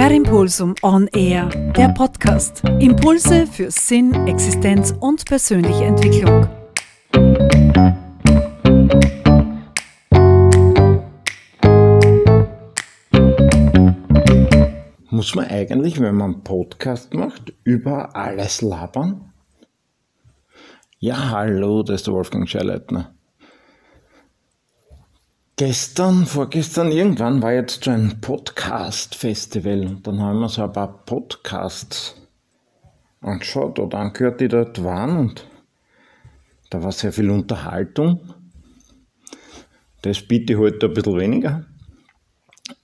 Per Impulsum On Air, der Podcast. Impulse für Sinn, Existenz und persönliche Entwicklung. Muss man eigentlich, wenn man einen Podcast macht, über alles labern? Ja, hallo, das ist der Wolfgang Scheileitner. Gestern, vorgestern, irgendwann war jetzt so ein Podcast-Festival und dann haben wir so ein paar Podcasts angeschaut oder angehört, die dort waren und da war sehr viel Unterhaltung. Das biete ich heute ein bisschen weniger.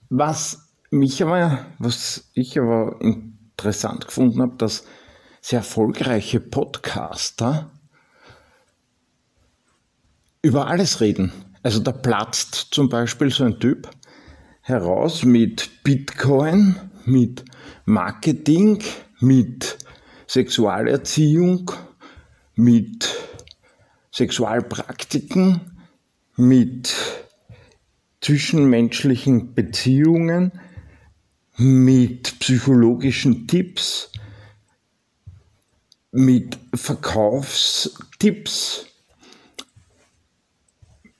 Was mich aber, was ich aber interessant gefunden habe, dass sehr erfolgreiche Podcaster über alles reden. Also da platzt zum Beispiel so ein Typ heraus mit Bitcoin, mit Marketing, mit Sexualerziehung, mit Sexualpraktiken, mit zwischenmenschlichen Beziehungen, mit psychologischen Tipps, mit Verkaufstipps,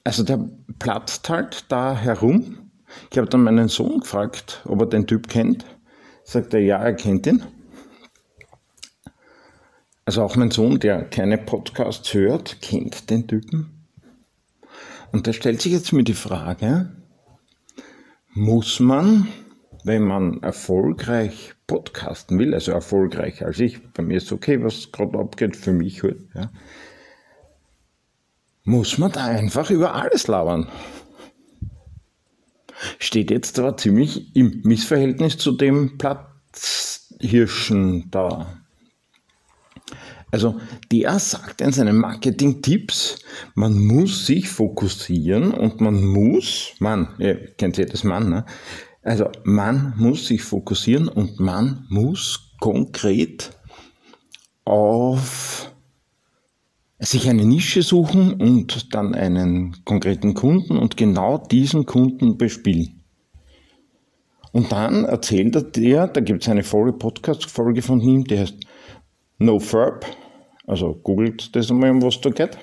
also der platzt halt da herum. Ich habe dann meinen Sohn gefragt, ob er den Typ kennt. Sagt er, ja, er kennt ihn. Also auch mein Sohn, der keine Podcasts hört, kennt den Typen. Und da stellt sich jetzt mir die Frage, muss man, wenn man erfolgreich podcasten will, also erfolgreicher als ich, bei mir ist okay, was gerade abgeht, für mich halt, ja, muss man da einfach über alles labern. Steht jetzt aber ziemlich im Missverhältnis zu dem Platzhirschen da. Also der sagt in seinen Marketing-Tipps, man muss sich fokussieren und man muss, Mann, ihr kennt jedes Mann, ne? also man muss sich fokussieren und man muss konkret auf sich eine Nische suchen und dann einen konkreten Kunden und genau diesen Kunden bespielen. Und dann erzählt er dir, da gibt es eine volle Podcast-Folge von ihm, die heißt No Verb, also googelt das einmal, um was da geht,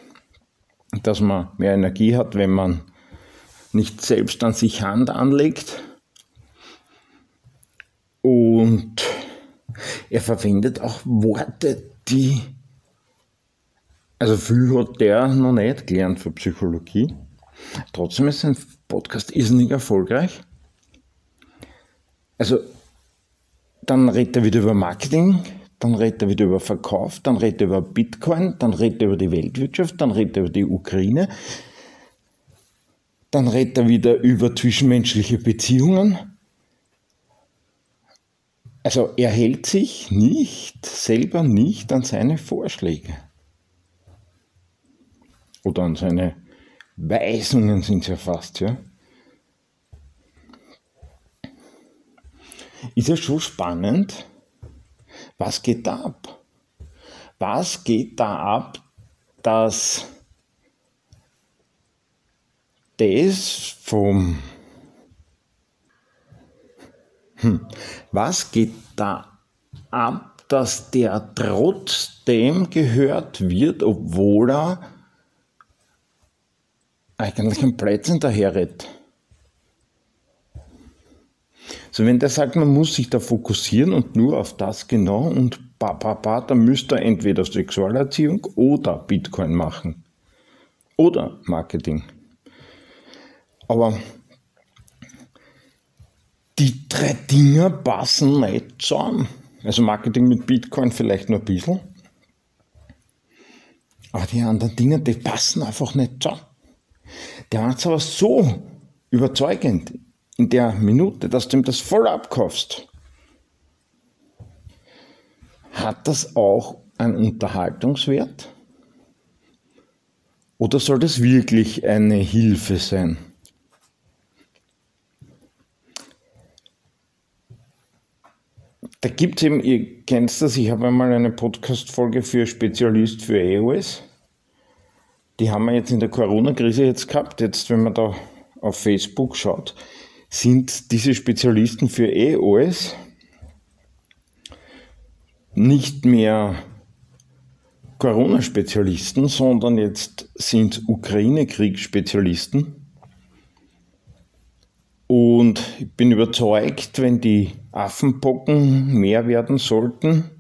dass man mehr Energie hat, wenn man nicht selbst an sich Hand anlegt. Und er verwendet auch Worte, die also viel hat der noch nicht gelernt für Psychologie. Trotzdem ist sein Podcast irrsinnig erfolgreich. Also, dann redet er wieder über Marketing, dann redet er wieder über Verkauf, dann redet er über Bitcoin, dann redet er über die Weltwirtschaft, dann redet er über die Ukraine, dann redet er wieder über zwischenmenschliche Beziehungen. Also er hält sich nicht, selber nicht an seine Vorschläge oder an seine Weisungen sind es ja fast, ja. Ist ja schon spannend, was geht da ab? Was geht da ab, dass das vom hm, was geht da ab, dass der trotzdem gehört wird, obwohl er eigentlich ein Blödsinn daherredet. So, wenn der sagt, man muss sich da fokussieren und nur auf das genau und ba, ba, ba, dann müsste er entweder Sexualerziehung oder Bitcoin machen. Oder Marketing. Aber die drei Dinge passen nicht zusammen. Also Marketing mit Bitcoin vielleicht nur ein bisschen. Aber die anderen Dinge, die passen einfach nicht zusammen. Der es aber so überzeugend in der Minute, dass du ihm das voll abkaufst. Hat das auch einen Unterhaltungswert? Oder soll das wirklich eine Hilfe sein? Da gibt es eben, ihr kennt das, ich habe einmal eine Podcast-Folge für Spezialist für iOS die haben wir jetzt in der Corona-Krise jetzt gehabt. Jetzt, wenn man da auf Facebook schaut, sind diese Spezialisten für EOS, nicht mehr Corona-Spezialisten, sondern jetzt sind Ukraine-Kriegsspezialisten. Und ich bin überzeugt, wenn die Affenpocken mehr werden sollten,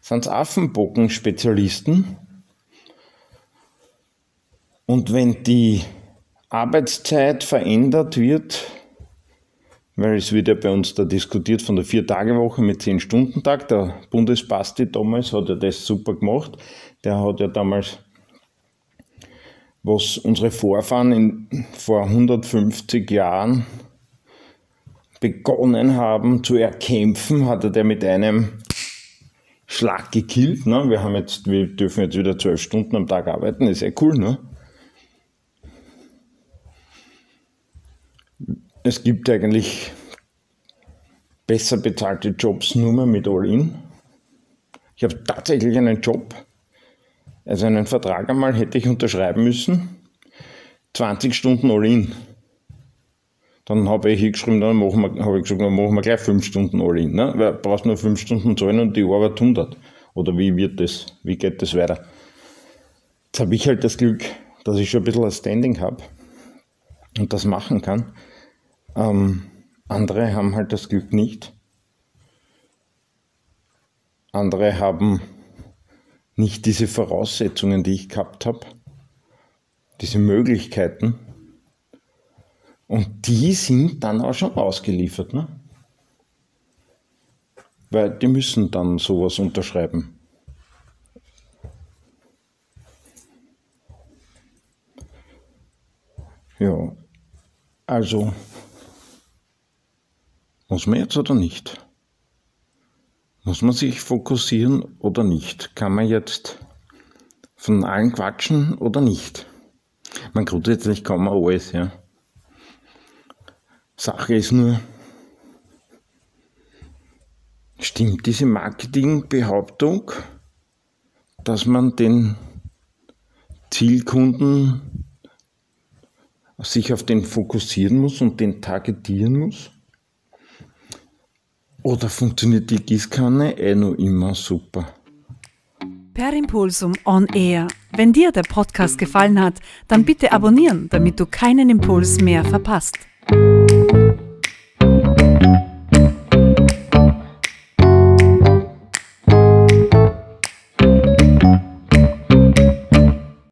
sind es Affenpocken-Spezialisten. Und wenn die Arbeitszeit verändert wird, weil es wird ja bei uns da diskutiert von der Vier-Tage-Woche mit Zehn-Stunden-Tag. Der Bundesbasti damals hat ja das super gemacht. Der hat ja damals, was unsere Vorfahren in, vor 150 Jahren begonnen haben zu erkämpfen, hat er der mit einem Schlag gekillt. Ne? Wir, haben jetzt, wir dürfen jetzt wieder zwölf Stunden am Tag arbeiten, ist ja cool. Ne? Es gibt eigentlich besser bezahlte Jobs nur mehr mit All-In. Ich habe tatsächlich einen Job, also einen Vertrag einmal hätte ich unterschreiben müssen. 20 Stunden All-In. Dann habe ich hingeschrieben, dann machen wir, habe ich gesagt, dann machen wir gleich 5 Stunden All-In. Ne? Weil du brauchst nur 5 Stunden zahlen und die Arbeit 100. Oder wie wird das? Wie geht das weiter? Jetzt habe ich halt das Glück, dass ich schon ein bisschen ein Standing habe und das machen kann. Ähm, andere haben halt das Glück nicht. Andere haben nicht diese Voraussetzungen, die ich gehabt habe, diese Möglichkeiten. Und die sind dann auch schon ausgeliefert. Ne? Weil die müssen dann sowas unterschreiben. Ja, also muss man jetzt oder nicht? Muss man sich fokussieren oder nicht? Kann man jetzt von allen quatschen oder nicht? Man grundsätzlich kann man alles, ja. Sache ist nur, stimmt diese Marketingbehauptung, dass man den Zielkunden sich auf den fokussieren muss und den targetieren muss? Oder funktioniert die Gießkanne eh noch immer super? Per Impulsum on Air. Wenn dir der Podcast gefallen hat, dann bitte abonnieren, damit du keinen Impuls mehr verpasst.